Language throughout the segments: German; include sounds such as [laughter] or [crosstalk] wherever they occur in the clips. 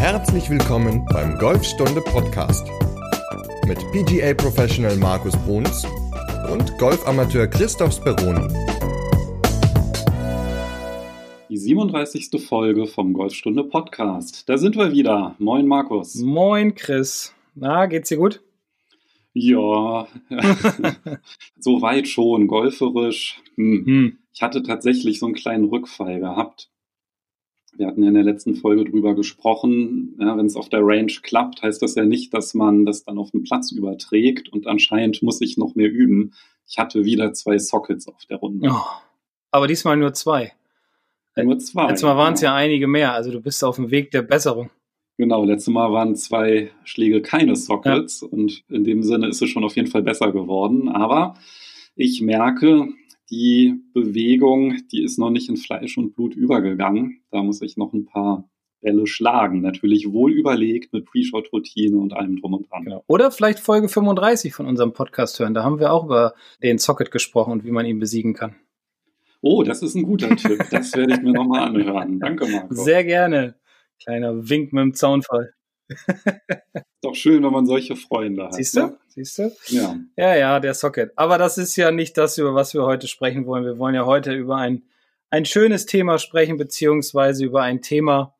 Herzlich willkommen beim Golfstunde Podcast mit PGA Professional Markus Bruns und Golfamateur Christoph Speroni. Die 37. Folge vom Golfstunde Podcast. Da sind wir wieder. Moin Markus. Moin Chris. Na, geht's dir gut? Ja, [laughs] soweit schon, golferisch. Hm. Hm. Ich hatte tatsächlich so einen kleinen Rückfall gehabt. Wir hatten ja in der letzten Folge drüber gesprochen, ja, wenn es auf der Range klappt, heißt das ja nicht, dass man das dann auf den Platz überträgt und anscheinend muss ich noch mehr üben. Ich hatte wieder zwei Sockets auf der Runde. Oh, aber diesmal nur zwei. Nur zwei. Letztes Mal waren es ja. ja einige mehr, also du bist auf dem Weg der Besserung. Genau, letztes Mal waren zwei Schläge keine Sockets ja. und in dem Sinne ist es schon auf jeden Fall besser geworden. Aber ich merke, die Bewegung, die ist noch nicht in Fleisch und Blut übergegangen. Da muss ich noch ein paar Bälle schlagen. Natürlich wohl überlegt mit Pre-Shot-Routine und allem drum und dran. Genau. Oder vielleicht Folge 35 von unserem Podcast hören. Da haben wir auch über den Socket gesprochen und wie man ihn besiegen kann. Oh, das ist ein guter [laughs] Tipp. Das werde ich mir nochmal anhören. Danke, Marco. Sehr gerne. Kleiner Wink mit dem Zaunfall. [laughs] Doch schön, wenn man solche Freunde hat. Siehst du? Ne? Siehst du? Ja. Ja, ja, der Socket. Aber das ist ja nicht das, über was wir heute sprechen wollen. Wir wollen ja heute über ein, ein schönes Thema sprechen, beziehungsweise über ein Thema,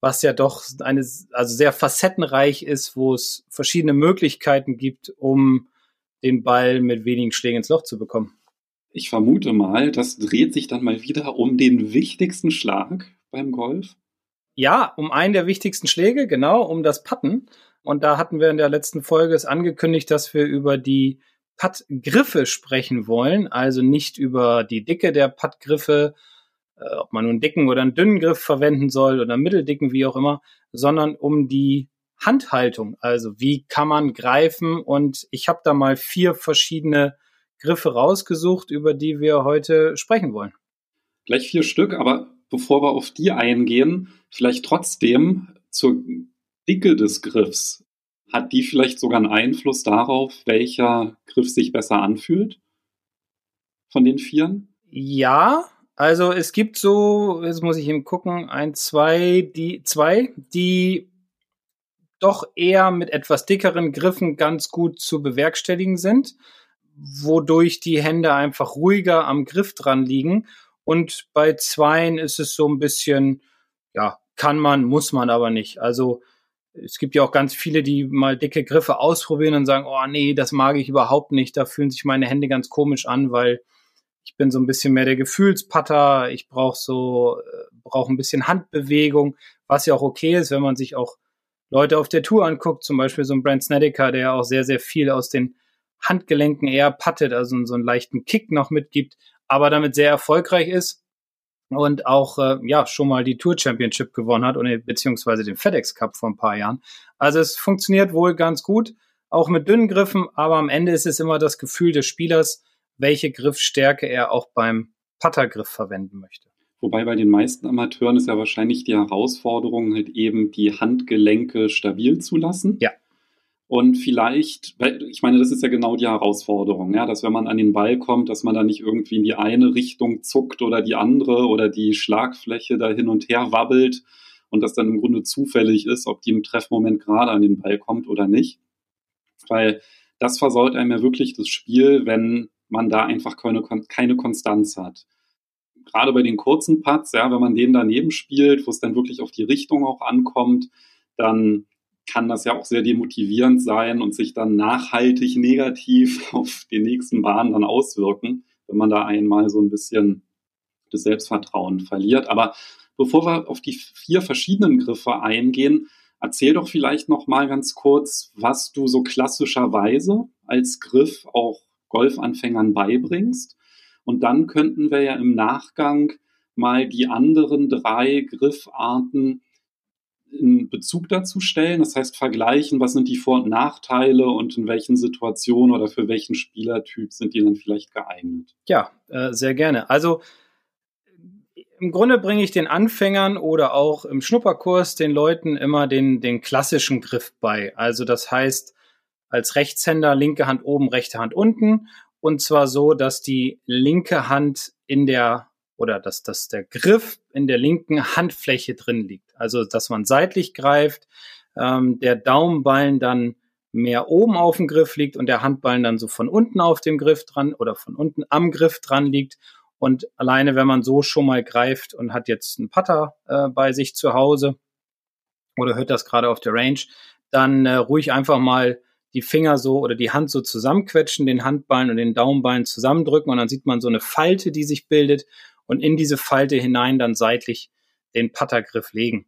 was ja doch eine, also sehr facettenreich ist, wo es verschiedene Möglichkeiten gibt, um den Ball mit wenigen Schlägen ins Loch zu bekommen. Ich vermute mal, das dreht sich dann mal wieder um den wichtigsten Schlag beim Golf. Ja, um einen der wichtigsten Schläge, genau, um das Putten. Und da hatten wir in der letzten Folge es angekündigt, dass wir über die Puttgriffe sprechen wollen. Also nicht über die Dicke der Puttgriffe, äh, ob man nun einen dicken oder einen dünnen Griff verwenden soll oder einen mitteldicken, wie auch immer, sondern um die Handhaltung. Also wie kann man greifen? Und ich habe da mal vier verschiedene Griffe rausgesucht, über die wir heute sprechen wollen. Gleich vier Stück, aber bevor wir auf die eingehen, vielleicht trotzdem zur Dicke des Griffs. Hat die vielleicht sogar einen Einfluss darauf, welcher Griff sich besser anfühlt? Von den Vieren? Ja, also es gibt so, jetzt muss ich eben gucken, ein, zwei, die, zwei, die doch eher mit etwas dickeren Griffen ganz gut zu bewerkstelligen sind, wodurch die Hände einfach ruhiger am Griff dran liegen und bei Zweien ist es so ein bisschen, ja, kann man, muss man aber nicht. Also es gibt ja auch ganz viele, die mal dicke Griffe ausprobieren und sagen, oh nee, das mag ich überhaupt nicht. Da fühlen sich meine Hände ganz komisch an, weil ich bin so ein bisschen mehr der Gefühlspatter. Ich brauche so, äh, brauche ein bisschen Handbewegung, was ja auch okay ist, wenn man sich auch Leute auf der Tour anguckt, zum Beispiel so ein Brand Snedeker, der auch sehr, sehr viel aus den Handgelenken eher pattet, also so einen leichten Kick noch mitgibt aber damit sehr erfolgreich ist und auch äh, ja schon mal die Tour Championship gewonnen hat und beziehungsweise den FedEx Cup vor ein paar Jahren. Also es funktioniert wohl ganz gut, auch mit dünnen Griffen, aber am Ende ist es immer das Gefühl des Spielers, welche Griffstärke er auch beim Puttergriff verwenden möchte. Wobei bei den meisten Amateuren ist ja wahrscheinlich die Herausforderung, halt eben die Handgelenke stabil zu lassen. Ja. Und vielleicht, ich meine, das ist ja genau die Herausforderung, ja, dass wenn man an den Ball kommt, dass man da nicht irgendwie in die eine Richtung zuckt oder die andere oder die Schlagfläche da hin und her wabbelt und das dann im Grunde zufällig ist, ob die im Treffmoment gerade an den Ball kommt oder nicht. Weil das versaut einem ja wirklich das Spiel, wenn man da einfach keine, keine Konstanz hat. Gerade bei den kurzen Putts, ja, wenn man den daneben spielt, wo es dann wirklich auf die Richtung auch ankommt, dann kann das ja auch sehr demotivierend sein und sich dann nachhaltig negativ [laughs] auf die nächsten Bahnen dann auswirken, wenn man da einmal so ein bisschen das Selbstvertrauen verliert. Aber bevor wir auf die vier verschiedenen Griffe eingehen, erzähl doch vielleicht noch mal ganz kurz, was du so klassischerweise als Griff auch Golfanfängern beibringst. Und dann könnten wir ja im Nachgang mal die anderen drei Griffarten in Bezug dazu stellen. Das heißt, vergleichen, was sind die Vor- und Nachteile und in welchen Situationen oder für welchen Spielertyp sind die dann vielleicht geeignet? Ja, äh, sehr gerne. Also im Grunde bringe ich den Anfängern oder auch im Schnupperkurs den Leuten immer den, den klassischen Griff bei. Also das heißt, als Rechtshänder linke Hand oben, rechte Hand unten. Und zwar so, dass die linke Hand in der oder dass, dass der Griff in der linken Handfläche drin liegt. Also dass man seitlich greift, ähm, der Daumenballen dann mehr oben auf dem Griff liegt und der Handballen dann so von unten auf dem Griff dran oder von unten am Griff dran liegt. Und alleine, wenn man so schon mal greift und hat jetzt einen Putter äh, bei sich zu Hause oder hört das gerade auf der Range, dann äh, ruhig einfach mal die Finger so oder die Hand so zusammenquetschen, den Handballen und den Daumenballen zusammendrücken und dann sieht man so eine Falte, die sich bildet und in diese Falte hinein dann seitlich den Puttergriff legen.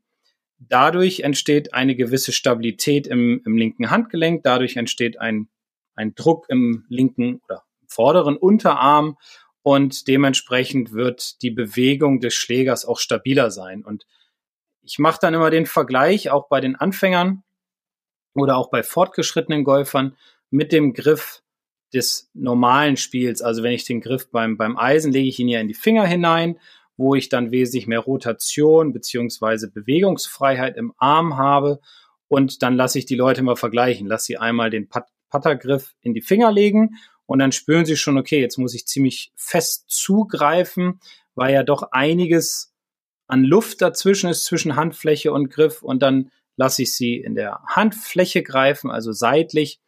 Dadurch entsteht eine gewisse Stabilität im, im linken Handgelenk, dadurch entsteht ein, ein Druck im linken oder vorderen Unterarm und dementsprechend wird die Bewegung des Schlägers auch stabiler sein. Und ich mache dann immer den Vergleich, auch bei den Anfängern oder auch bei fortgeschrittenen Golfern, mit dem Griff des normalen Spiels. Also wenn ich den Griff beim, beim Eisen lege ich ihn ja in die Finger hinein wo ich dann wesentlich mehr Rotation beziehungsweise Bewegungsfreiheit im Arm habe. Und dann lasse ich die Leute mal vergleichen. Lass sie einmal den Pat Pattergriff in die Finger legen und dann spüren sie schon, okay, jetzt muss ich ziemlich fest zugreifen, weil ja doch einiges an Luft dazwischen ist, zwischen Handfläche und Griff. Und dann lasse ich sie in der Handfläche greifen, also seitlich,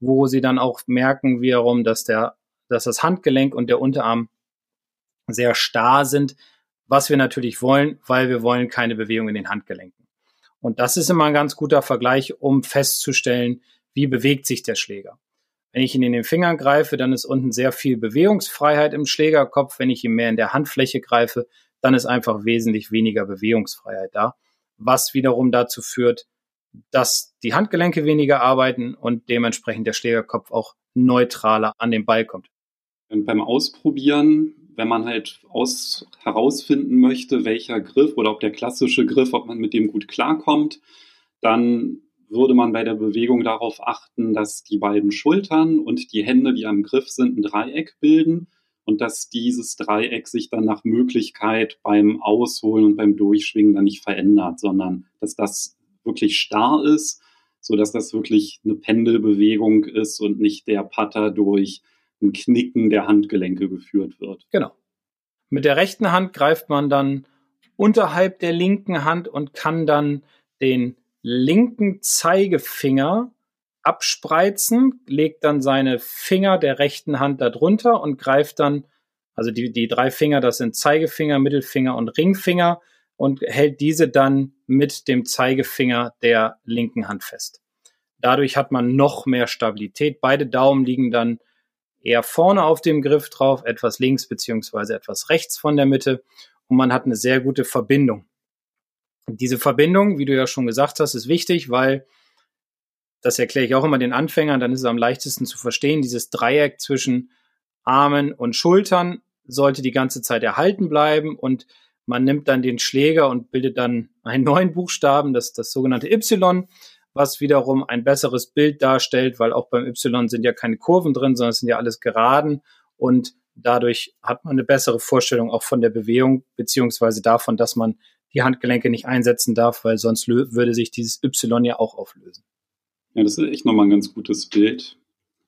wo sie dann auch merken wiederum, dass der, dass das Handgelenk und der Unterarm sehr starr sind, was wir natürlich wollen, weil wir wollen keine Bewegung in den Handgelenken. Und das ist immer ein ganz guter Vergleich, um festzustellen, wie bewegt sich der Schläger. Wenn ich ihn in den Fingern greife, dann ist unten sehr viel Bewegungsfreiheit im Schlägerkopf. Wenn ich ihn mehr in der Handfläche greife, dann ist einfach wesentlich weniger Bewegungsfreiheit da, was wiederum dazu führt, dass die Handgelenke weniger arbeiten und dementsprechend der Schlägerkopf auch neutraler an den Ball kommt. Und beim Ausprobieren wenn man halt aus, herausfinden möchte, welcher Griff oder ob der klassische Griff, ob man mit dem gut klarkommt, dann würde man bei der Bewegung darauf achten, dass die beiden Schultern und die Hände, die am Griff sind, ein Dreieck bilden und dass dieses Dreieck sich dann nach Möglichkeit beim Ausholen und beim Durchschwingen dann nicht verändert, sondern dass das wirklich starr ist, so dass das wirklich eine Pendelbewegung ist und nicht der Putter durch ein Knicken der Handgelenke geführt wird. Genau. Mit der rechten Hand greift man dann unterhalb der linken Hand und kann dann den linken Zeigefinger abspreizen, legt dann seine Finger der rechten Hand darunter und greift dann, also die, die drei Finger, das sind Zeigefinger, Mittelfinger und Ringfinger und hält diese dann mit dem Zeigefinger der linken Hand fest. Dadurch hat man noch mehr Stabilität. Beide Daumen liegen dann eher vorne auf dem Griff drauf, etwas links beziehungsweise etwas rechts von der Mitte und man hat eine sehr gute Verbindung. diese Verbindung, wie du ja schon gesagt hast, ist wichtig, weil das erkläre ich auch immer den Anfängern, dann ist es am leichtesten zu verstehen. Dieses Dreieck zwischen Armen und Schultern sollte die ganze Zeit erhalten bleiben und man nimmt dann den Schläger und bildet dann einen neuen Buchstaben, das, das sogenannte Y was wiederum ein besseres Bild darstellt, weil auch beim Y sind ja keine Kurven drin, sondern es sind ja alles Geraden und dadurch hat man eine bessere Vorstellung auch von der Bewegung beziehungsweise davon, dass man die Handgelenke nicht einsetzen darf, weil sonst würde sich dieses Y ja auch auflösen. Ja, das ist echt nochmal ein ganz gutes Bild.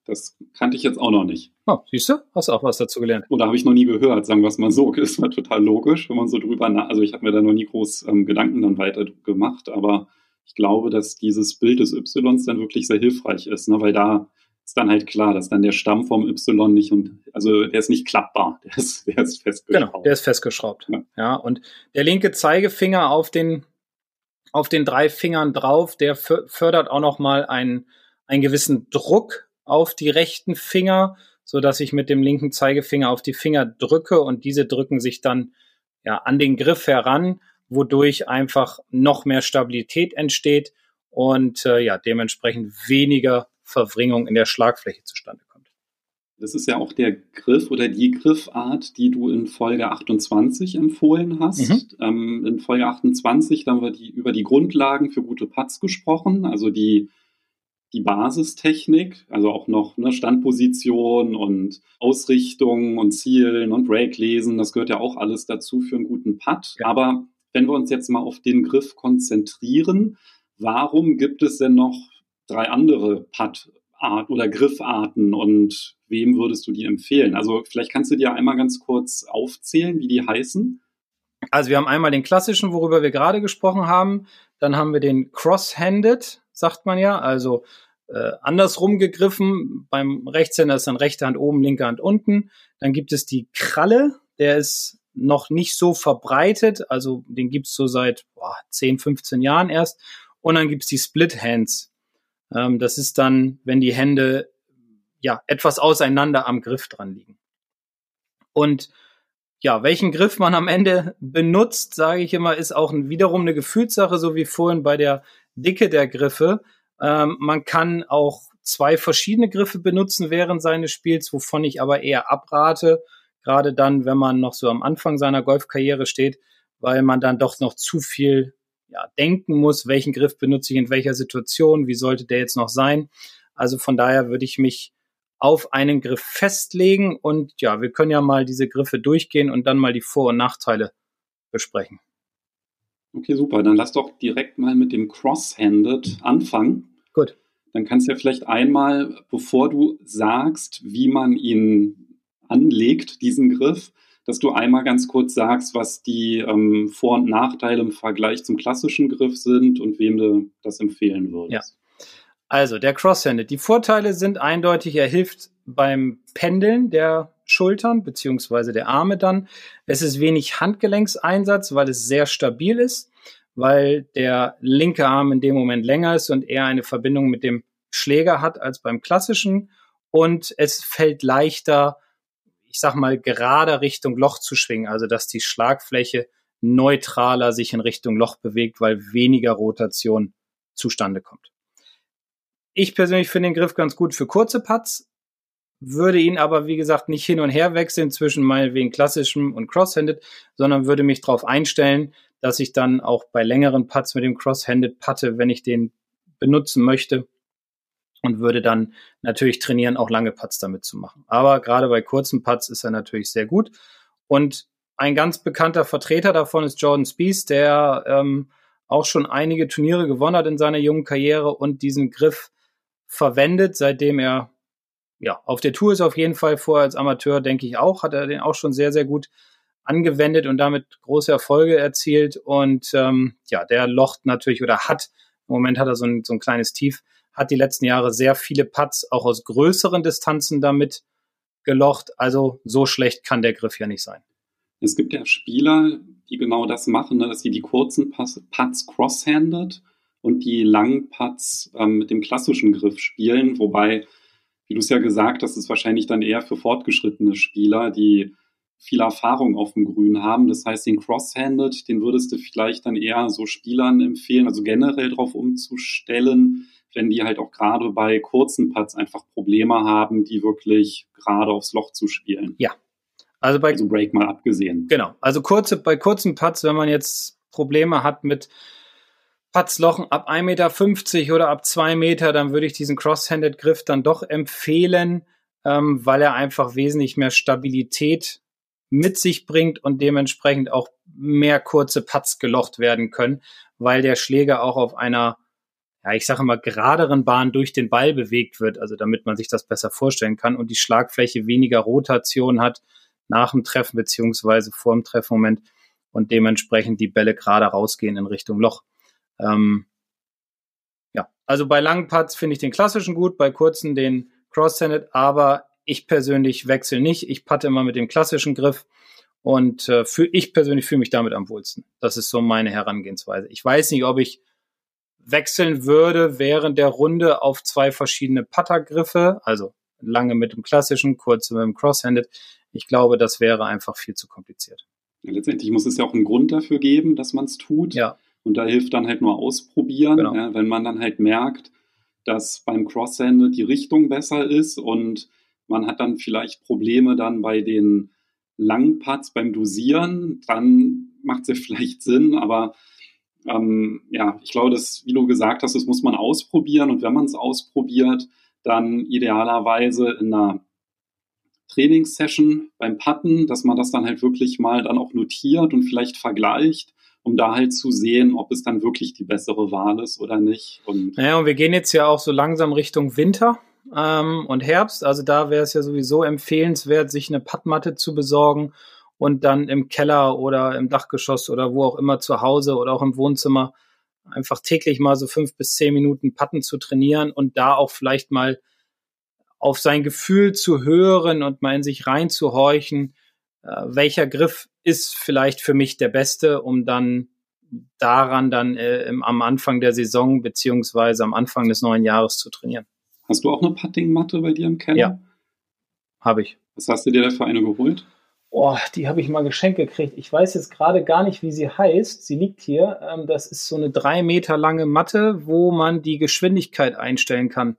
Das kannte ich jetzt auch noch nicht. Oh, siehst du? Hast du auch was dazu gelernt? Oder habe ich noch nie gehört, sagen wir es mal so. [laughs] Das war total logisch, wenn man so drüber nach. Also ich habe mir da noch nie groß ähm, Gedanken dann weiter gemacht, aber ich glaube, dass dieses Bild des Ys dann wirklich sehr hilfreich ist, ne? weil da ist dann halt klar, dass dann der Stamm vom Y nicht und also der ist nicht klappbar, der ist, der ist festgeschraubt. Genau, der ist festgeschraubt. Ja. ja, und der linke Zeigefinger auf den auf den drei Fingern drauf, der fördert auch noch mal einen einen gewissen Druck auf die rechten Finger, so dass ich mit dem linken Zeigefinger auf die Finger drücke und diese drücken sich dann ja an den Griff heran wodurch einfach noch mehr Stabilität entsteht und äh, ja, dementsprechend weniger Verwringung in der Schlagfläche zustande kommt. Das ist ja auch der Griff oder die Griffart, die du in Folge 28 empfohlen hast. Mhm. Ähm, in Folge 28 da haben wir die, über die Grundlagen für gute Putts gesprochen, also die, die Basistechnik, also auch noch ne, Standposition und Ausrichtung und Zielen und Break lesen, das gehört ja auch alles dazu für einen guten Putt. Ja. Aber wenn wir uns jetzt mal auf den Griff konzentrieren, warum gibt es denn noch drei andere Putt Art oder Griffarten und wem würdest du die empfehlen? Also vielleicht kannst du dir einmal ganz kurz aufzählen, wie die heißen. Also wir haben einmal den klassischen, worüber wir gerade gesprochen haben. Dann haben wir den Cross-Handed, sagt man ja, also äh, andersrum gegriffen. Beim Rechtshänder ist dann rechte Hand oben, linke Hand unten. Dann gibt es die Kralle, der ist noch nicht so verbreitet, also den gibt's so seit boah, 10, 15 Jahren erst. Und dann gibt's die Split Hands. Ähm, das ist dann, wenn die Hände ja etwas auseinander am Griff dran liegen. Und ja, welchen Griff man am Ende [laughs] benutzt, sage ich immer, ist auch wiederum eine Gefühlssache, so wie vorhin bei der Dicke der Griffe. Ähm, man kann auch zwei verschiedene Griffe benutzen während seines Spiels, wovon ich aber eher abrate, gerade dann, wenn man noch so am Anfang seiner Golfkarriere steht, weil man dann doch noch zu viel ja, denken muss, welchen Griff benutze ich in welcher Situation, wie sollte der jetzt noch sein. Also von daher würde ich mich auf einen Griff festlegen und ja, wir können ja mal diese Griffe durchgehen und dann mal die Vor- und Nachteile besprechen. Okay, super. Dann lass doch direkt mal mit dem Cross-Handed anfangen. Gut. Dann kannst du ja vielleicht einmal, bevor du sagst, wie man ihn anlegt, diesen Griff, dass du einmal ganz kurz sagst, was die ähm, Vor- und Nachteile im Vergleich zum klassischen Griff sind und wem du das empfehlen würdest. Ja. Also der Cross-Handed. Die Vorteile sind eindeutig, er hilft beim Pendeln der Schultern beziehungsweise der Arme dann. Es ist wenig Handgelenkseinsatz, weil es sehr stabil ist, weil der linke Arm in dem Moment länger ist und eher eine Verbindung mit dem Schläger hat als beim klassischen. Und es fällt leichter, ich sag mal, gerade Richtung Loch zu schwingen, also dass die Schlagfläche neutraler sich in Richtung Loch bewegt, weil weniger Rotation zustande kommt. Ich persönlich finde den Griff ganz gut für kurze Putts, würde ihn aber, wie gesagt, nicht hin und her wechseln zwischen meinetwegen klassischem und Crosshanded, sondern würde mich darauf einstellen, dass ich dann auch bei längeren Putts mit dem Crosshanded putte, wenn ich den benutzen möchte und würde dann natürlich trainieren, auch lange Putts damit zu machen. Aber gerade bei kurzen Putts ist er natürlich sehr gut. Und ein ganz bekannter Vertreter davon ist Jordan Spieth, der ähm, auch schon einige Turniere gewonnen hat in seiner jungen Karriere und diesen Griff verwendet, seitdem er ja auf der Tour ist auf jeden Fall vorher als Amateur, denke ich auch, hat er den auch schon sehr, sehr gut angewendet und damit große Erfolge erzielt. Und ähm, ja, der locht natürlich oder hat, im Moment hat er so ein, so ein kleines Tief, hat die letzten Jahre sehr viele Putts auch aus größeren Distanzen damit gelocht. Also so schlecht kann der Griff ja nicht sein. Es gibt ja Spieler, die genau das machen, ne, dass sie die kurzen Putts cross-handed und die langen Putts ähm, mit dem klassischen Griff spielen, wobei, wie du es ja gesagt hast, ist wahrscheinlich dann eher für fortgeschrittene Spieler, die viel Erfahrung auf dem Grün haben. Das heißt, den Cross-Handed, den würdest du vielleicht dann eher so Spielern empfehlen, also generell darauf umzustellen, wenn die halt auch gerade bei kurzen Putts einfach Probleme haben, die wirklich gerade aufs Loch zu spielen. Ja. Also bei also Break mal abgesehen. Genau. Also kurze, bei kurzen Putts, wenn man jetzt Probleme hat mit Putzlochen ab 1,50 Meter oder ab 2 Meter, dann würde ich diesen Cross-Handed-Griff dann doch empfehlen, ähm, weil er einfach wesentlich mehr Stabilität mit sich bringt und dementsprechend auch mehr kurze Putts gelocht werden können, weil der Schläger auch auf einer, ja, ich sage mal, geraderen Bahn durch den Ball bewegt wird, also damit man sich das besser vorstellen kann und die Schlagfläche weniger Rotation hat nach dem Treffen beziehungsweise vor dem Treffmoment und dementsprechend die Bälle gerade rausgehen in Richtung Loch. Ähm, ja, also bei langen Putts finde ich den klassischen gut, bei kurzen den Cross-Handed, aber ich persönlich wechsle nicht. Ich patte immer mit dem klassischen Griff und äh, für, ich persönlich fühle mich damit am wohlsten. Das ist so meine Herangehensweise. Ich weiß nicht, ob ich wechseln würde während der Runde auf zwei verschiedene Puttergriffe, also lange mit dem klassischen, kurze mit dem Cross-Handed. Ich glaube, das wäre einfach viel zu kompliziert. Ja, letztendlich muss es ja auch einen Grund dafür geben, dass man es tut. Ja. Und da hilft dann halt nur ausprobieren, Genau. ja, wenn man dann halt merkt, dass beim Crosshanded die Richtung besser ist und man hat dann vielleicht Probleme dann bei den langen Putts beim Dosieren, dann macht es ja [laughs] vielleicht Sinn, aber ähm, ja, ich glaube, dass, wie du gesagt hast, das muss man ausprobieren und wenn man es ausprobiert, dann idealerweise in einer Trainingssession beim Putten, dass man das dann halt wirklich mal dann auch notiert und vielleicht vergleicht, um da halt zu sehen, ob es dann wirklich die bessere Wahl ist oder nicht. Und Naja, und wir gehen jetzt ja auch so langsam Richtung Winter. ähm, und Herbst. Also da wäre es ja sowieso empfehlenswert, sich eine Pattmatte zu besorgen und dann im Keller oder im Dachgeschoss oder wo auch immer zu Hause oder auch im Wohnzimmer einfach täglich mal so fünf bis zehn Minuten Patten zu trainieren und da auch vielleicht mal auf sein Gefühl zu hören und mal in sich reinzuhorchen, äh, welcher Griff ist vielleicht für mich der beste, um dann daran dann äh, im, am Anfang der Saison beziehungsweise am Anfang des neuen Jahres zu trainieren. Hast du auch eine Puttingmatte bei dir im Keller? Ja, habe ich. Was hast du dir da für eine geholt? Oh, die habe ich mal geschenkt gekriegt. Ich weiß jetzt gerade gar nicht, wie sie heißt. Sie liegt hier. Ähm, das ist so eine drei Meter lange Matte, wo man die Geschwindigkeit einstellen kann.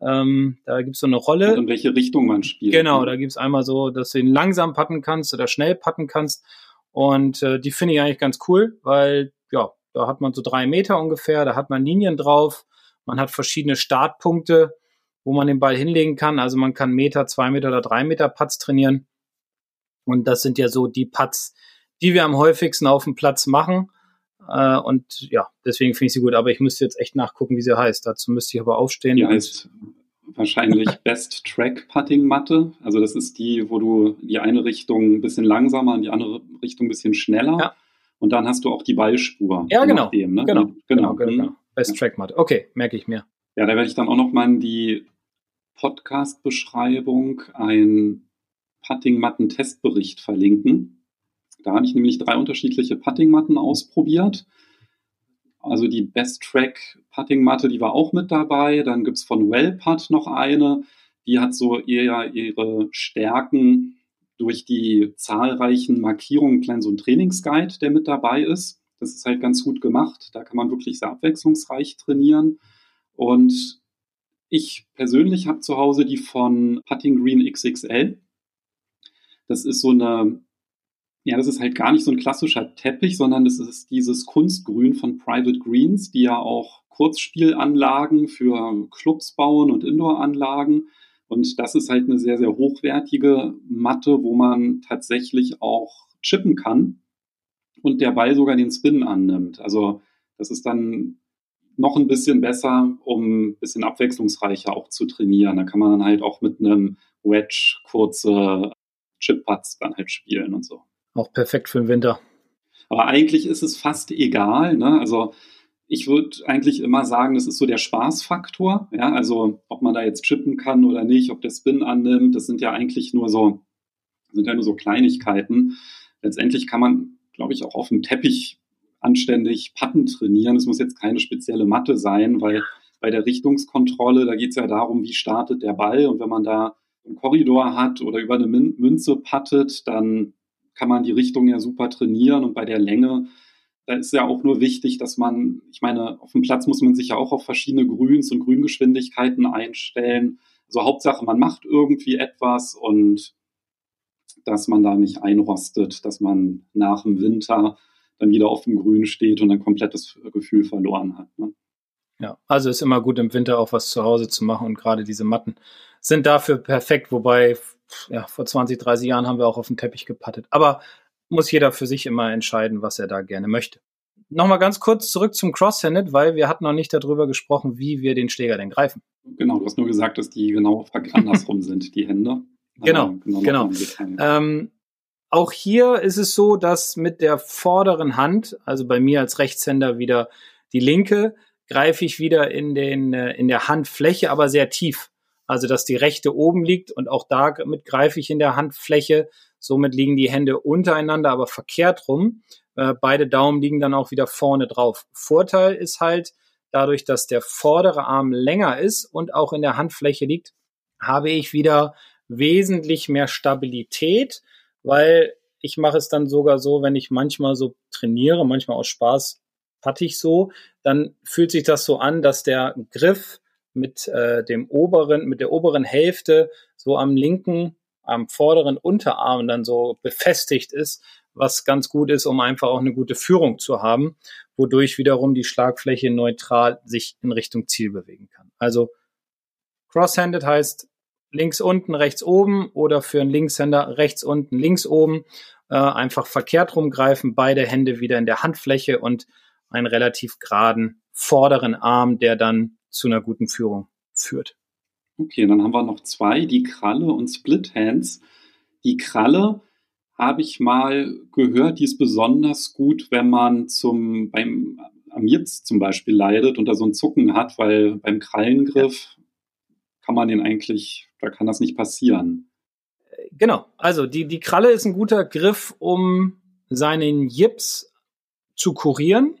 Ähm, da gibt es so eine Rolle. Und in welche Richtung man spielt. Genau, da gibt es einmal so, dass du ihn langsam patten kannst oder schnell patten kannst. Und äh, die finde ich eigentlich ganz cool, weil ja, da hat man so drei Meter ungefähr, da hat man Linien drauf, man hat verschiedene Startpunkte, wo man den Ball hinlegen kann. Also man kann Meter, zwei Meter oder drei Meter Putts trainieren. Und das sind ja so die Putts, die wir am häufigsten auf dem Platz machen. Äh, und ja, deswegen finde ich sie gut. Aber ich müsste jetzt echt nachgucken, wie sie heißt. Dazu müsste ich aber aufstehen. Die heißt wahrscheinlich [laughs] Best Track Putting Matte. Also das ist die, wo du die eine Richtung ein bisschen langsamer, in die andere Richtung ein bisschen schneller. Ja. Und dann hast du auch die Ballspur. Ja, genau. Nachdem, ne? genau. Genau, genau, genau. Best Track Matte. Okay, merke ich mir. Ja, da werde ich dann auch noch mal in die Podcast-Beschreibung ein Putting-Matten-Testbericht verlinken. Da habe ich nämlich drei unterschiedliche Putting-Matten ausprobiert. Also die Best Track Putting Matte, die war auch mit dabei. Dann gibt es von Wellputt noch eine. Die hat so eher ihre Stärken durch die zahlreichen Markierungen, klein so ein Trainingsguide, der mit dabei ist. Das ist halt ganz gut gemacht. Da kann man wirklich sehr abwechslungsreich trainieren. Und ich persönlich habe zu Hause die von Putting Green XXL. Das ist so eine ja, das ist halt gar nicht so ein klassischer Teppich, sondern das ist dieses Kunstgrün von Private Greens, die ja auch Kurzspielanlagen für Clubs bauen und Indooranlagen. Und das ist halt eine sehr, sehr hochwertige Matte, wo man tatsächlich auch chippen kann und der Ball sogar den Spin annimmt. Also das ist dann noch ein bisschen besser, um ein bisschen abwechslungsreicher auch zu trainieren. Da kann man dann halt auch mit einem Wedge kurze Chip-Putts dann halt spielen und so. Auch perfekt für den Winter. Aber eigentlich ist es fast egal. Ne? Also ich würde eigentlich immer sagen, das ist so der Spaßfaktor. Ja, also ob man da jetzt chippen kann oder nicht, ob der Spin annimmt, das sind ja eigentlich nur so, sind ja nur so Kleinigkeiten. Letztendlich kann man, glaube ich, auch auf dem Teppich anständig Patten trainieren. Es muss jetzt keine spezielle Matte sein, weil bei der Richtungskontrolle, da geht es ja darum, wie startet der Ball. Und wenn man da einen Korridor hat oder über eine Münze pattet, dann kann man die Richtung ja super trainieren und bei der Länge, da ist ja auch nur wichtig, dass man, ich meine, auf dem Platz muss man sich ja auch auf verschiedene Grüns und Grüngeschwindigkeiten einstellen. Also Hauptsache, man macht irgendwie etwas und dass man da nicht einrostet, dass man nach dem Winter dann wieder auf dem Grün steht und ein komplettes Gefühl verloren hat. Ne? Ja, also ist immer gut im Winter auch was zu Hause zu machen und gerade diese Matten sind dafür perfekt, wobei ja, vor 20, 30 Jahren haben wir auch auf dem Teppich gepattet. Aber muss jeder für sich immer entscheiden, was er da gerne möchte. Nochmal ganz kurz zurück zum Cross-Handed, weil wir hatten noch nicht darüber gesprochen, wie wir den Schläger denn greifen. Genau, du hast nur gesagt, dass die genau [laughs] andersrum sind, die Hände. Genau, genau. genau. Ähm, auch hier ist es so, dass mit der vorderen Hand, also bei mir als Rechtshänder wieder die linke, greife ich wieder in, den, äh, in der Handfläche, aber sehr tief also dass die rechte oben liegt und auch damit greife ich in der Handfläche. Somit liegen die Hände untereinander, aber verkehrt rum. Äh, beide Daumen liegen dann auch wieder vorne drauf. Vorteil ist halt, dadurch, dass der vordere Arm länger ist und auch in der Handfläche liegt, habe ich wieder wesentlich mehr Stabilität, weil ich mache es dann sogar so, wenn ich manchmal so trainiere, manchmal aus Spaß patte ich so, dann fühlt sich das so an, dass der Griff mit äh, dem oberen, mit der oberen Hälfte so am linken, am vorderen Unterarm dann so befestigt ist, was ganz gut ist, um einfach auch eine gute Führung zu haben, wodurch wiederum die Schlagfläche neutral sich in Richtung Ziel bewegen kann. Also Cross-Handed heißt links unten, rechts oben oder für einen Linkshänder rechts unten, links oben. Äh, einfach verkehrt rumgreifen, beide Hände wieder in der Handfläche und einen relativ geraden vorderen Arm, der dann zu einer guten Führung führt. Okay, dann haben wir noch zwei, die Kralle und Split Hands. Die Kralle habe ich mal gehört, die ist besonders gut, wenn man zum, beim am Jips zum Beispiel leidet und da so ein Zucken hat, weil beim Krallengriff kann man den eigentlich, da kann das nicht passieren. Genau, also die, die Kralle ist ein guter Griff, um seinen Jips zu kurieren.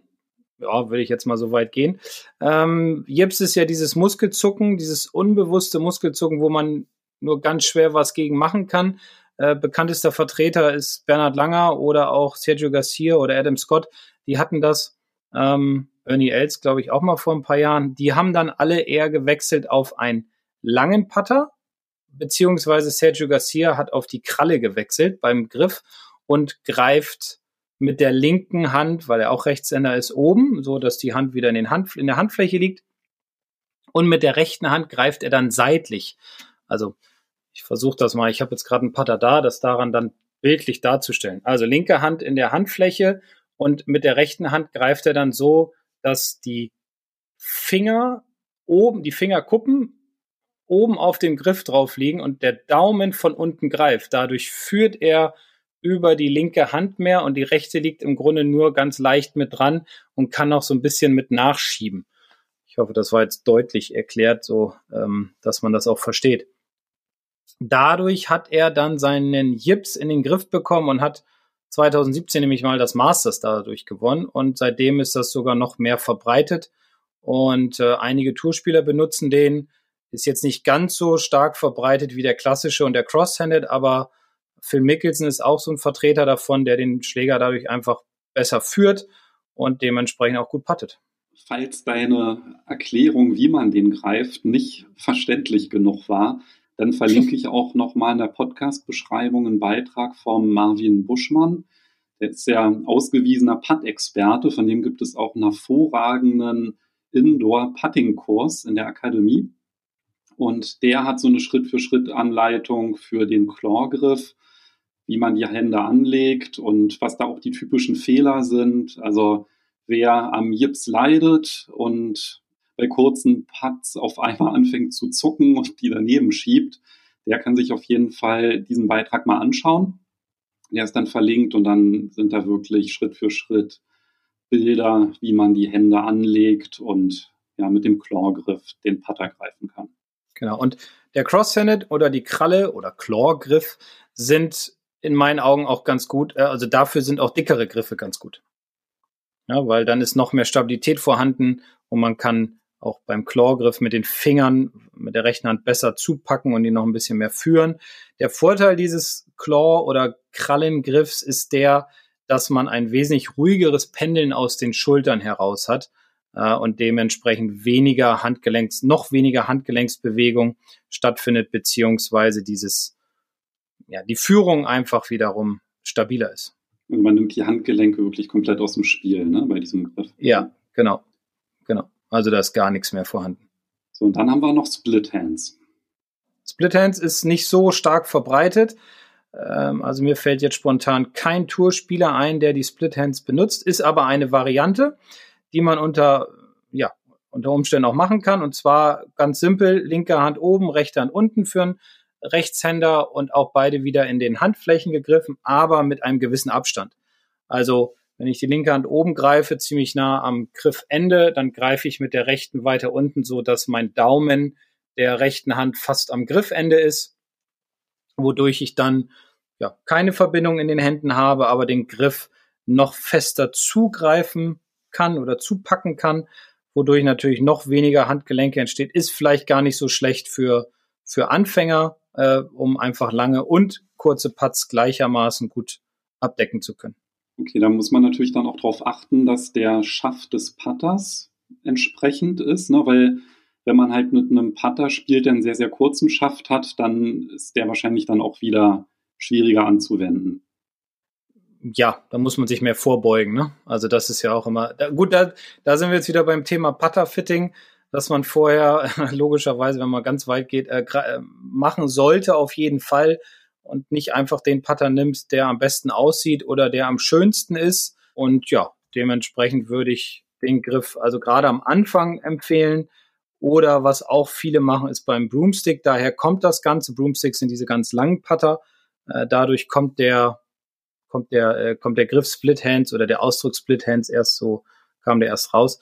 Ja, würde ich jetzt mal so weit gehen. Ähm, Jips ist ja dieses Muskelzucken, dieses unbewusste Muskelzucken, wo man nur ganz schwer was gegen machen kann. Äh, bekanntester Vertreter ist Bernhard Langer oder auch Sergio Garcia oder Adam Scott. Die hatten das. Ähm, Ernie Els, glaube ich, auch mal vor ein paar Jahren. Die haben dann alle eher gewechselt auf einen langen Putter, beziehungsweise Sergio Garcia hat auf die Kralle gewechselt beim Griff und greift mit der linken Hand, weil er auch Rechtshänder ist, oben, so dass die Hand wieder in, den Hand, in der Handfläche liegt. Und mit der rechten Hand greift er dann seitlich. Also ich versuche das mal. Ich habe jetzt gerade einen Putter da, das daran dann bildlich darzustellen. Also linke Hand in der Handfläche und mit der rechten Hand greift er dann so, dass die Finger oben, die Fingerkuppen oben auf dem Griff drauf liegen und der Daumen von unten greift. Dadurch führt er über die linke Hand mehr und die rechte liegt im Grunde nur ganz leicht mit dran und kann auch so ein bisschen mit nachschieben. Ich hoffe, das war jetzt deutlich erklärt, so ähm, dass man das auch versteht. Dadurch hat er dann seinen Jips in den Griff bekommen und hat 2017 nämlich mal das Masters dadurch gewonnen und seitdem ist das sogar noch mehr verbreitet und äh, einige Tourspieler benutzen den. Ist jetzt nicht ganz so stark verbreitet wie der klassische und der Cross-Handed, aber Phil Mickelson ist auch so ein Vertreter davon, der den Schläger dadurch einfach besser führt und dementsprechend auch gut puttet. Falls deine Erklärung, wie man den greift, nicht verständlich genug war, dann verlinke ich auch nochmal in der Podcast-Beschreibung einen Beitrag vom Marvin Buschmann. Der ist ja ausgewiesener Putt-Experte, von dem gibt es auch einen hervorragenden Indoor-Putting-Kurs in der Akademie. Und der hat so eine Schritt-für-Schritt-Anleitung für den Chlorgriff, wie man die Hände anlegt und was da auch die typischen Fehler sind. Also wer am Jips leidet und bei kurzen Putts auf einmal [laughs] anfängt zu zucken und die daneben schiebt, der kann sich auf jeden Fall diesen Beitrag mal anschauen. Der ist dann verlinkt und dann sind da wirklich Schritt für Schritt Bilder, wie man die Hände anlegt und ja, mit dem Clawgriff den Putter greifen kann. Genau. Und der Cross-Handed oder die Kralle oder Claw-Griff sind in meinen Augen auch ganz gut. Äh, also dafür sind auch dickere Griffe ganz gut. Ja, weil dann ist noch mehr Stabilität vorhanden und man kann auch beim Clawgriff mit den Fingern mit der rechten Hand besser zupacken und ihn noch ein bisschen mehr führen. Der Vorteil dieses Claw- oder Krallengriffs ist der, dass man ein wesentlich ruhigeres Pendeln aus den Schultern heraus hat äh, und dementsprechend weniger Handgelenks, noch weniger Handgelenksbewegung stattfindet, beziehungsweise dieses, ja, die Führung einfach wiederum stabiler ist. Und man nimmt die Handgelenke wirklich komplett aus dem Spiel, ne, bei diesem Griff. Ja, genau. Genau. Also da ist gar nichts mehr vorhanden. So, und dann haben wir noch Split Hands. Split Hands ist nicht so stark verbreitet. Ähm, also mir fällt jetzt spontan kein Tourspieler ein, der die Split Hands benutzt, ist aber eine Variante, die man unter, ja, unter Umständen auch machen kann. Und zwar ganz simpel, linke Hand oben, rechte Hand unten für einen Rechtshänder und auch beide wieder in den Handflächen gegriffen, aber mit einem gewissen Abstand. Also wenn ich die linke Hand oben greife, ziemlich nah am Griffende, dann greife ich mit der rechten weiter unten, so dass mein Daumen der rechten Hand fast am Griffende ist, wodurch ich dann ja keine Verbindung in den Händen habe, aber den Griff noch fester zugreifen kann oder zupacken kann, wodurch natürlich noch weniger Handgelenke entsteht, ist vielleicht gar nicht so schlecht für, für Anfänger, äh, um einfach lange und kurze Putts gleichermaßen gut abdecken zu können. Okay, da muss man natürlich dann auch darauf achten, dass der Schaft des Putters entsprechend ist, ne? weil wenn man halt mit einem Putter spielt, der einen sehr, sehr kurzen Schaft hat, dann ist der wahrscheinlich dann auch wieder schwieriger anzuwenden. Ja, da muss man sich mehr vorbeugen. Ne? Also das ist ja auch immer da, gut. Da, da sind wir jetzt wieder beim Thema Putter-Fitting, dass man vorher [laughs] logischerweise, wenn man ganz weit geht, äh, äh machen sollte auf jeden Fall und nicht einfach den Putter nimmst, der am besten aussieht oder der am schönsten ist. Und ja, dementsprechend würde ich den Griff also gerade am Anfang empfehlen Oder was auch viele machen, ist beim Broomstick. Daher kommt das Ganze. Broomsticks sind diese ganz langen Putter. Äh, dadurch kommt der, kommt der, äh, kommt der Griff Split Hands oder der Ausdruck Split Hands erst so, kam der erst raus.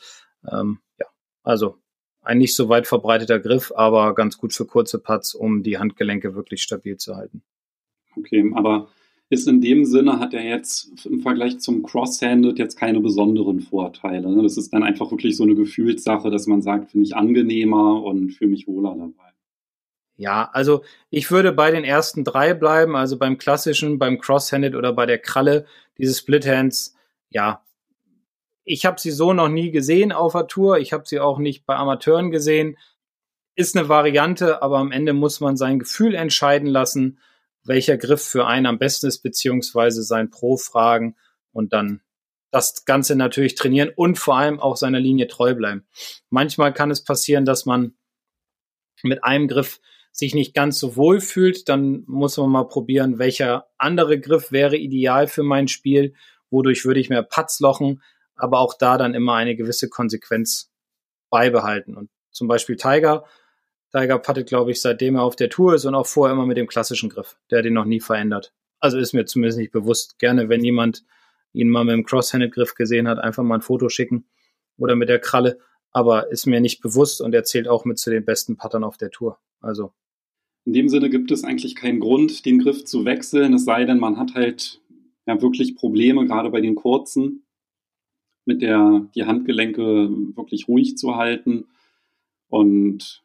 Ähm, ja, also ein nicht so weit verbreiteter Griff, aber ganz gut für kurze Putts, um die Handgelenke wirklich stabil zu halten. Okay, aber ist in dem Sinne, hat er jetzt im Vergleich zum Cross-Handed jetzt keine besonderen Vorteile. Ne? Das ist dann einfach wirklich so eine Gefühlssache, dass man sagt, finde ich angenehmer und fühle mich wohler dabei. Ja, also ich würde bei den ersten drei bleiben, also beim klassischen, beim Cross-Handed oder bei der Kralle, diese Split-Hands, ja. Ich habe sie so noch nie gesehen auf der Tour, ich habe sie auch nicht bei Amateuren gesehen. Ist eine Variante, aber am Ende muss man sein Gefühl entscheiden lassen welcher Griff für einen am besten ist, beziehungsweise sein Pro fragen und dann das Ganze natürlich trainieren und vor allem auch seiner Linie treu bleiben. Manchmal kann es passieren, dass man mit einem Griff sich nicht ganz so wohl fühlt, dann muss man mal probieren, welcher andere Griff wäre ideal für mein Spiel, wodurch würde ich mehr Patz lochen, aber auch da dann immer eine gewisse Konsequenz beibehalten. Und zum Beispiel Tiger Tiger puttet, glaube ich, seitdem er auf der Tour ist und auch vorher immer mit dem klassischen Griff. Der hat ihn noch nie verändert. Also ist mir zumindest nicht bewusst. Gerne, wenn jemand ihn mal mit dem Cross-Handed-Griff gesehen hat, einfach mal ein Foto schicken oder mit der Kralle. Aber ist mir nicht bewusst und er zählt auch mit zu den besten Puttern auf der Tour. Also. In dem Sinne gibt es eigentlich keinen Grund, den Griff zu wechseln, es sei denn, man hat halt ja wirklich Probleme, gerade bei den kurzen, mit der die Handgelenke wirklich ruhig zu halten. Und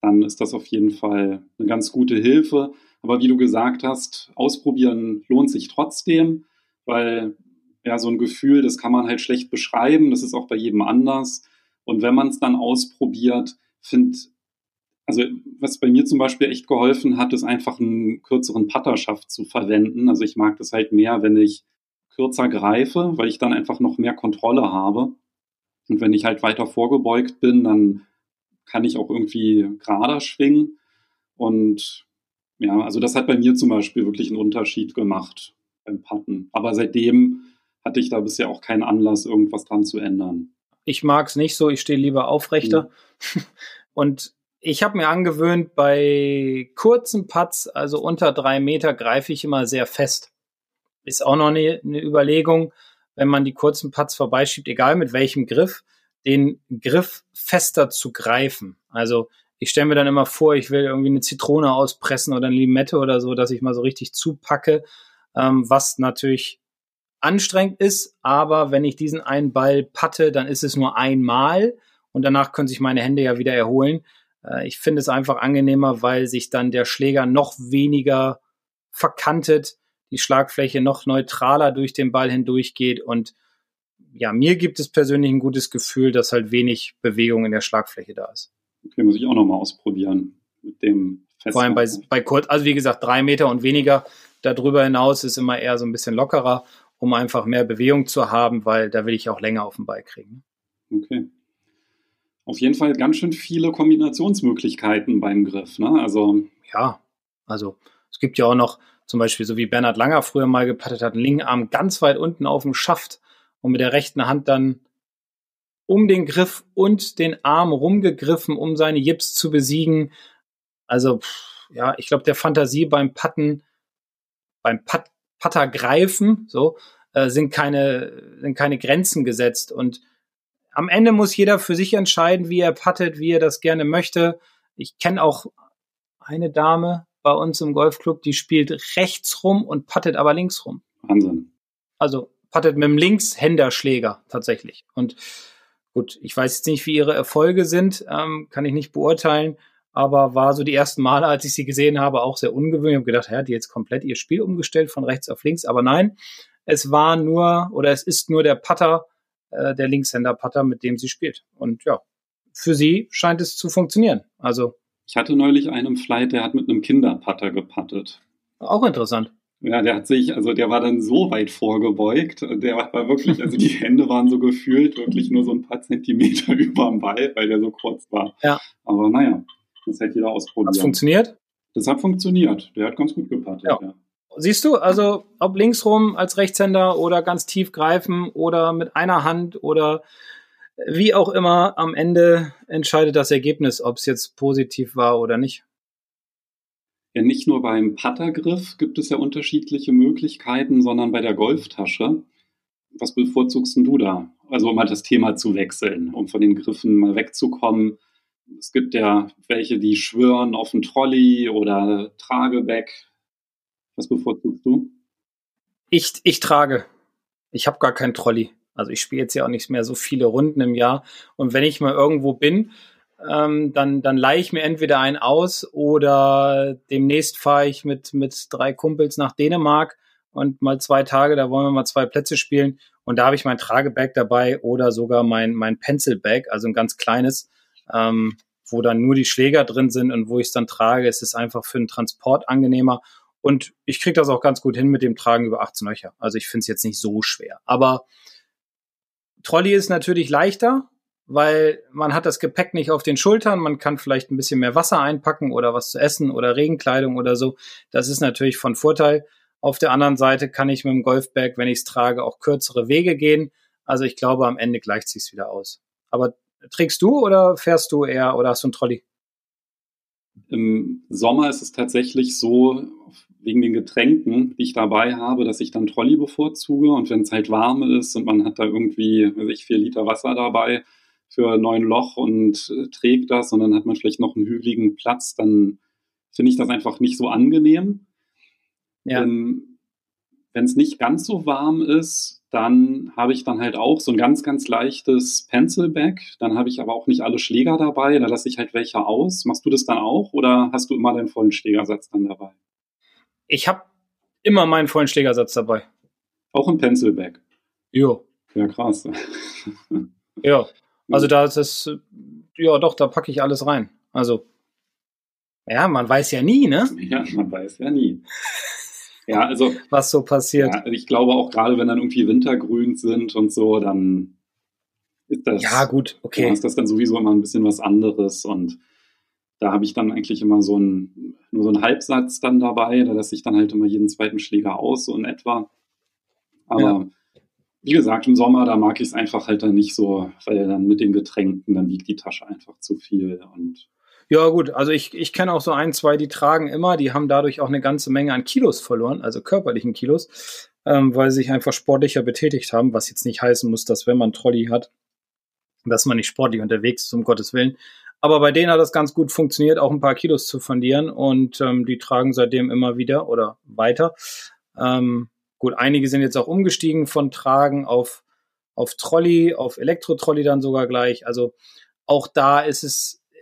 dann ist das auf jeden Fall eine ganz gute Hilfe. Aber wie du gesagt hast, ausprobieren lohnt sich trotzdem, weil ja, so ein Gefühl, das kann man halt schlecht beschreiben. Das ist auch bei jedem anders. Und wenn man es dann ausprobiert, finde, also was bei mir zum Beispiel echt geholfen hat, ist einfach einen kürzeren Putterschaft zu verwenden. Also ich mag das halt mehr, wenn ich kürzer greife, weil ich dann einfach noch mehr Kontrolle habe. Und wenn ich halt weiter vorgebeugt bin, dann kann ich auch irgendwie gerader schwingen. Und ja, also das hat bei mir zum Beispiel wirklich einen Unterschied gemacht beim Putten. Aber seitdem hatte ich da bisher auch keinen Anlass, irgendwas dran zu ändern. Ich mag es nicht so, ich stehe lieber aufrechter. Mhm. [laughs] Und ich habe mir angewöhnt, bei kurzen Putts, also unter drei Meter, greife ich immer sehr fest. Ist auch noch eine, eine Überlegung, wenn man die kurzen Putts vorbeischiebt, egal mit welchem Griff, den Griff fester zu greifen. Also ich stelle mir dann immer vor, ich will irgendwie eine Zitrone auspressen oder eine Limette oder so, dass ich mal so richtig zupacke, ähm, was natürlich anstrengend ist, aber wenn ich diesen einen Ball patte, dann ist es nur einmal und danach können sich meine Hände ja wieder erholen. Äh, ich finde es einfach angenehmer, weil sich dann der Schläger noch weniger verkantet, die Schlagfläche noch neutraler durch den Ball hindurchgeht und ja, mir gibt es persönlich ein gutes Gefühl, dass halt wenig Bewegung in der Schlagfläche da ist. Okay, muss ich auch nochmal ausprobieren mit dem Festhalten. Vor allem bei, bei kurz, also wie gesagt, drei Meter und weniger. Darüber hinaus ist immer eher so ein bisschen lockerer, um einfach mehr Bewegung zu haben, weil da will ich auch länger auf den Ball kriegen. Okay. Auf jeden Fall ganz schön viele Kombinationsmöglichkeiten beim Griff, ne? Also. Ja, also es gibt ja auch noch zum Beispiel, so wie Bernhard Langer früher mal gepattet hat, einen linken Arm ganz weit unten auf dem Schaft und mit der rechten Hand dann um den Griff und den Arm rumgegriffen, um seine Jips zu besiegen. Also, ja, ich glaube, der Fantasie beim Patten, beim Pat Patter greifen, so, äh, sind keine, sind keine Grenzen gesetzt. Und am Ende muss jeder für sich entscheiden, wie er pattet, wie er das gerne möchte. Ich kenne auch eine Dame bei uns im Golfclub, die spielt rechts rum und pattet aber links rum. Wahnsinn. Also pattet mit dem Linkshänderschläger tatsächlich. Und gut, ich weiß jetzt nicht, wie ihre Erfolge sind, ähm, kann ich nicht beurteilen, aber war so die ersten Male, als ich sie gesehen habe, auch sehr ungewöhnlich. Ich habe gedacht, ja, die jetzt komplett ihr Spiel umgestellt von rechts auf links, aber nein, es war nur oder es ist nur der Putter, äh, der Linkshänder-Putter, mit dem sie spielt. Und ja, für sie scheint es zu funktionieren. Also ich hatte neulich einen im Flight, der hat mit einem Kinderputter gepattet. Auch interessant. Ja, der hat sich, also der war dann so weit vorgebeugt, der war wirklich, also die [laughs] Hände waren so gefühlt wirklich nur so ein paar Zentimeter [laughs] über dem Ball, weil der so kurz war. Ja. Aber naja, das hätte jeder ausprobiert. Hat funktioniert? Das hat funktioniert. Der hat ganz gut gepattet, ja. ja. Siehst du, also ob linksrum als Rechtshänder oder ganz tief greifen oder mit einer Hand oder Wie auch immer, am Ende entscheidet das Ergebnis, ob es jetzt positiv war oder nicht. Ja, nicht nur beim Puttergriff gibt es ja unterschiedliche Möglichkeiten, sondern bei der Golftasche. Was bevorzugst du da? Also um halt das Thema zu wechseln, um von den Griffen mal wegzukommen. Es gibt ja welche, die schwören auf ein Trolley oder Trageback. Was bevorzugst du? Ich, ich trage. Ich habe gar kein Trolley. Also ich spiele jetzt ja auch nicht mehr so viele Runden im Jahr. Und wenn ich mal irgendwo bin, ähm, dann, dann leihe ich mir entweder einen aus oder demnächst fahre ich mit, mit drei Kumpels nach Dänemark und mal zwei Tage, da wollen wir mal zwei Plätze spielen. Und da habe ich mein Tragebag dabei oder sogar mein, mein Pencilbag, also ein ganz kleines, ähm, wo dann nur die Schläger drin sind und wo ich es dann trage. Es ist einfach für den Transport angenehmer. Und ich kriege das auch ganz gut hin mit dem Tragen über 18 Löcher. Also ich finde es jetzt nicht so schwer. Aber Trolley ist natürlich leichter, weil man hat das Gepäck nicht auf den Schultern, man kann vielleicht ein bisschen mehr Wasser einpacken oder was zu essen oder Regenkleidung oder so. Das ist natürlich von Vorteil. Auf der anderen Seite kann ich mit dem Golfbag, wenn ich es trage, auch kürzere Wege gehen. Also ich glaube, am Ende gleicht sich's wieder aus. Aber trägst du oder fährst du eher oder hast du einen Trolley? Im Sommer ist es tatsächlich so, wegen den Getränken, die ich dabei habe, dass ich dann Trolley bevorzuge. Und wenn es halt warm ist und man hat da irgendwie, weiß ich, vier Liter Wasser dabei für neun Loch und äh, trägt das und dann hat man vielleicht noch einen hügeligen Platz, dann finde ich das einfach nicht so angenehm. Ja. Ähm, wenn es nicht ganz so warm ist, dann habe ich dann halt auch so ein ganz, ganz leichtes Pencilback. Dann habe ich aber auch nicht alle Schläger dabei. Da lasse ich halt welche aus. Machst du das dann auch oder hast du immer deinen vollen Schlägersatz dann dabei? Ich habe immer meinen vollen Schlägersatz dabei. Auch ein Pencilback? Jo. Ja, krass. [laughs] ja, also da ist es, ja doch, da packe ich alles rein. Also, ja, man weiß ja nie, ne? [laughs] Ja, man weiß ja nie. Ja, also. Was so passiert. Ja, ich glaube auch gerade, wenn dann irgendwie Wintergrün sind und so, dann ist das. Ja, gut, okay. ist das dann sowieso immer ein bisschen was anderes und da habe ich dann eigentlich immer so ein, nur so einen Halbsatz dann dabei, da lasse ich dann halt immer jeden zweiten Schläger aus, so in etwa. Aber ja. wie gesagt, im Sommer, da mag ich es einfach halt dann nicht so, weil dann mit den Getränken, dann wiegt die Tasche einfach zu viel und ja, gut, also ich, ich kenne auch so ein, zwei, die tragen immer, die haben dadurch auch eine ganze Menge an Kilos verloren, also körperlichen Kilos, ähm, weil sie sich einfach sportlicher betätigt haben, was jetzt nicht heißen muss, dass wenn man Trolley hat, dass man nicht sportlich unterwegs ist, um Gottes Willen. Aber bei denen hat das ganz gut funktioniert, auch ein paar Kilos zu verlieren und ähm, die tragen seitdem immer wieder oder weiter. Ähm, gut, einige sind jetzt auch umgestiegen von Tragen auf, auf Trolley, auf Elektro-Trolley dann sogar gleich. Also auch da ist es äh,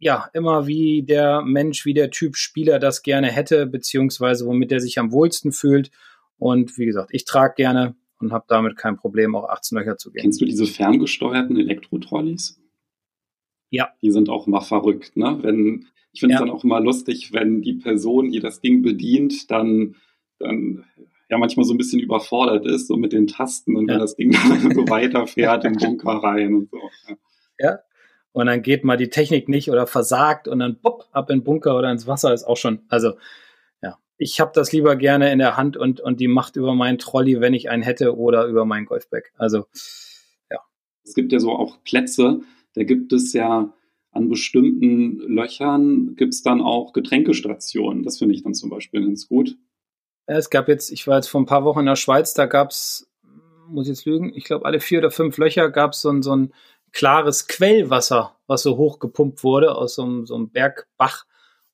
ja immer wie der Mensch, wie der Typ Spieler das gerne hätte, beziehungsweise womit er sich am wohlsten fühlt. Und wie gesagt, ich trage gerne und habe damit kein Problem, auch 18 Löcher zu gehen. Kennst du diese ferngesteuerten Elektro-Trolleys? Ja. Die sind auch immer verrückt, ne? Wenn, ich finde es ja. dann auch immer lustig, wenn die Person, die das Ding bedient, dann, dann ja manchmal so ein bisschen überfordert ist, so mit den Tasten und ja. wenn das Ding [laughs] dann so weiterfährt im Bunker rein und so. Ja. ja. Und dann geht mal die Technik nicht oder versagt und dann pop, ab in den Bunker oder ins Wasser ist auch schon, also ja, ich habe das lieber gerne in der Hand und, und die Macht über meinen Trolley, wenn ich einen hätte, oder über meinen Golfbag. Also, ja. Es gibt ja so auch Plätze, da gibt es ja an bestimmten Löchern gibt es dann auch Getränkestationen. Das finde ich dann zum Beispiel ganz gut. Es gab jetzt, ich war jetzt vor ein paar Wochen in der Schweiz, da gab es, muss ich jetzt lügen, ich glaube alle vier oder fünf Löcher gab es so, ein, so ein klares Quellwasser, was so hochgepumpt wurde aus so einem, so einem Bergbach.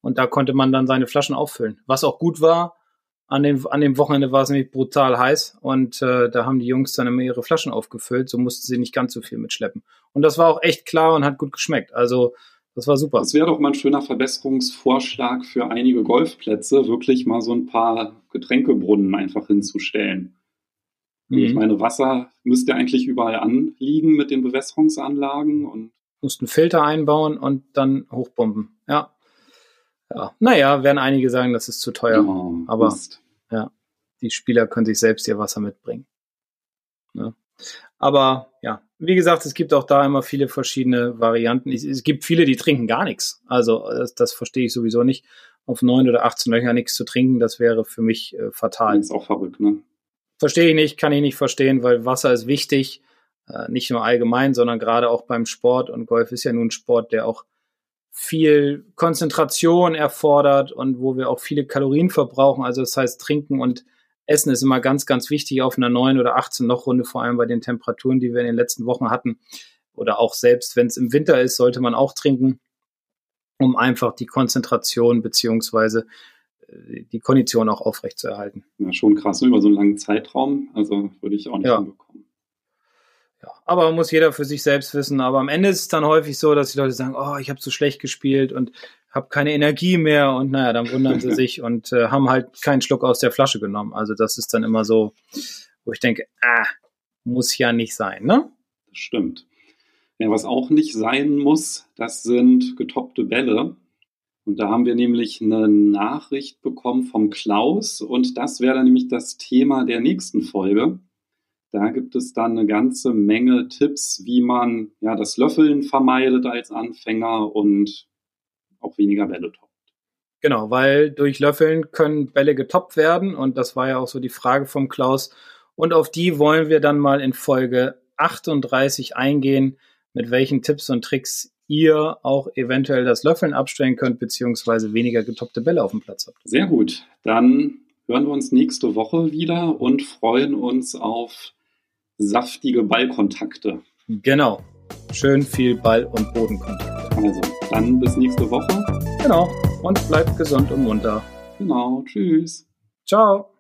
Und da konnte man dann seine Flaschen auffüllen. Was auch gut war, an, den, an dem Wochenende war es nämlich brutal heiß und äh, da haben die Jungs dann immer ihre Flaschen aufgefüllt, so mussten sie nicht ganz so viel mitschleppen. Und das war auch echt klar und hat gut geschmeckt. Also das war super. Das wäre doch mal ein schöner Verbesserungsvorschlag für einige Golfplätze, wirklich mal so ein paar Getränkebrunnen einfach hinzustellen. Mhm. Ich meine, Wasser müsste eigentlich überall anliegen mit den Bewässerungsanlagen und mussten Filter einbauen und dann hochpumpen. Ja. Ja, naja, werden einige sagen, das ist zu teuer. Oh, aber Mist. ja, die Spieler können sich selbst ihr Wasser mitbringen. Ja. Aber ja, wie gesagt, es gibt auch da immer viele verschiedene Varianten. Es, gibt viele, die trinken gar nichts. Also das, das, verstehe ich sowieso nicht. Auf neun oder 18 Löcher nichts zu trinken, das wäre für mich äh, fatal. Das ist auch verrückt, ne? Verstehe ich nicht, kann ich nicht verstehen, weil Wasser ist wichtig. Äh, nicht nur allgemein, sondern gerade auch beim Sport. Und Golf ist ja nun ein Sport, der auch viel Konzentration erfordert und wo wir auch viele Kalorien verbrauchen. Also das heißt, trinken und Essen ist immer ganz, ganz wichtig auf einer 9 oder 18 Loch Runde, vor allem bei den Temperaturen, die wir in den letzten Wochen hatten. Oder auch selbst, wenn es im Winter ist, sollte man auch trinken, um einfach die Konzentration beziehungsweise äh, die Kondition auch aufrechtzuerhalten. Ja, schon krass, ne? über so einen langen Zeitraum. Also würde ich auch nicht ja. hinbekommen. Ja, aber muss jeder für sich selbst wissen. Aber am Ende ist es dann häufig so, dass die Leute sagen, oh, ich habe so schlecht gespielt und habe keine Energie mehr und naja, dann wundern sie [laughs] sich und äh, haben halt keinen Schluck aus der Flasche genommen. Also das ist dann immer so, wo ich denke, ah, muss ja nicht sein, ne? Das stimmt. Ja, was auch nicht sein muss, das sind getoppte Bälle. Und da haben wir nämlich eine Nachricht bekommen vom Klaus und das wäre dann nämlich das Thema der nächsten Folge. Da gibt es dann eine ganze Menge Tipps, wie man ja das Löffeln vermeidet als Anfänger und auch weniger Bälle toppt. Genau, weil durch Löffeln können Bälle getoppt werden und das war ja auch so die Frage vom Klaus. Und auf die wollen wir dann mal in Folge 38 eingehen, mit welchen Tipps und Tricks ihr auch eventuell das Löffeln abstellen könnt, beziehungsweise weniger getoppte Bälle auf dem Platz habt. Sehr gut. Dann hören wir uns nächste Woche wieder und freuen uns auf saftige Ballkontakte. Genau. Schön viel Ball- und Bodenkontakt. Also, dann bis nächste Woche. Genau. Und bleibt gesund und munter. Genau. Tschüss. Ciao.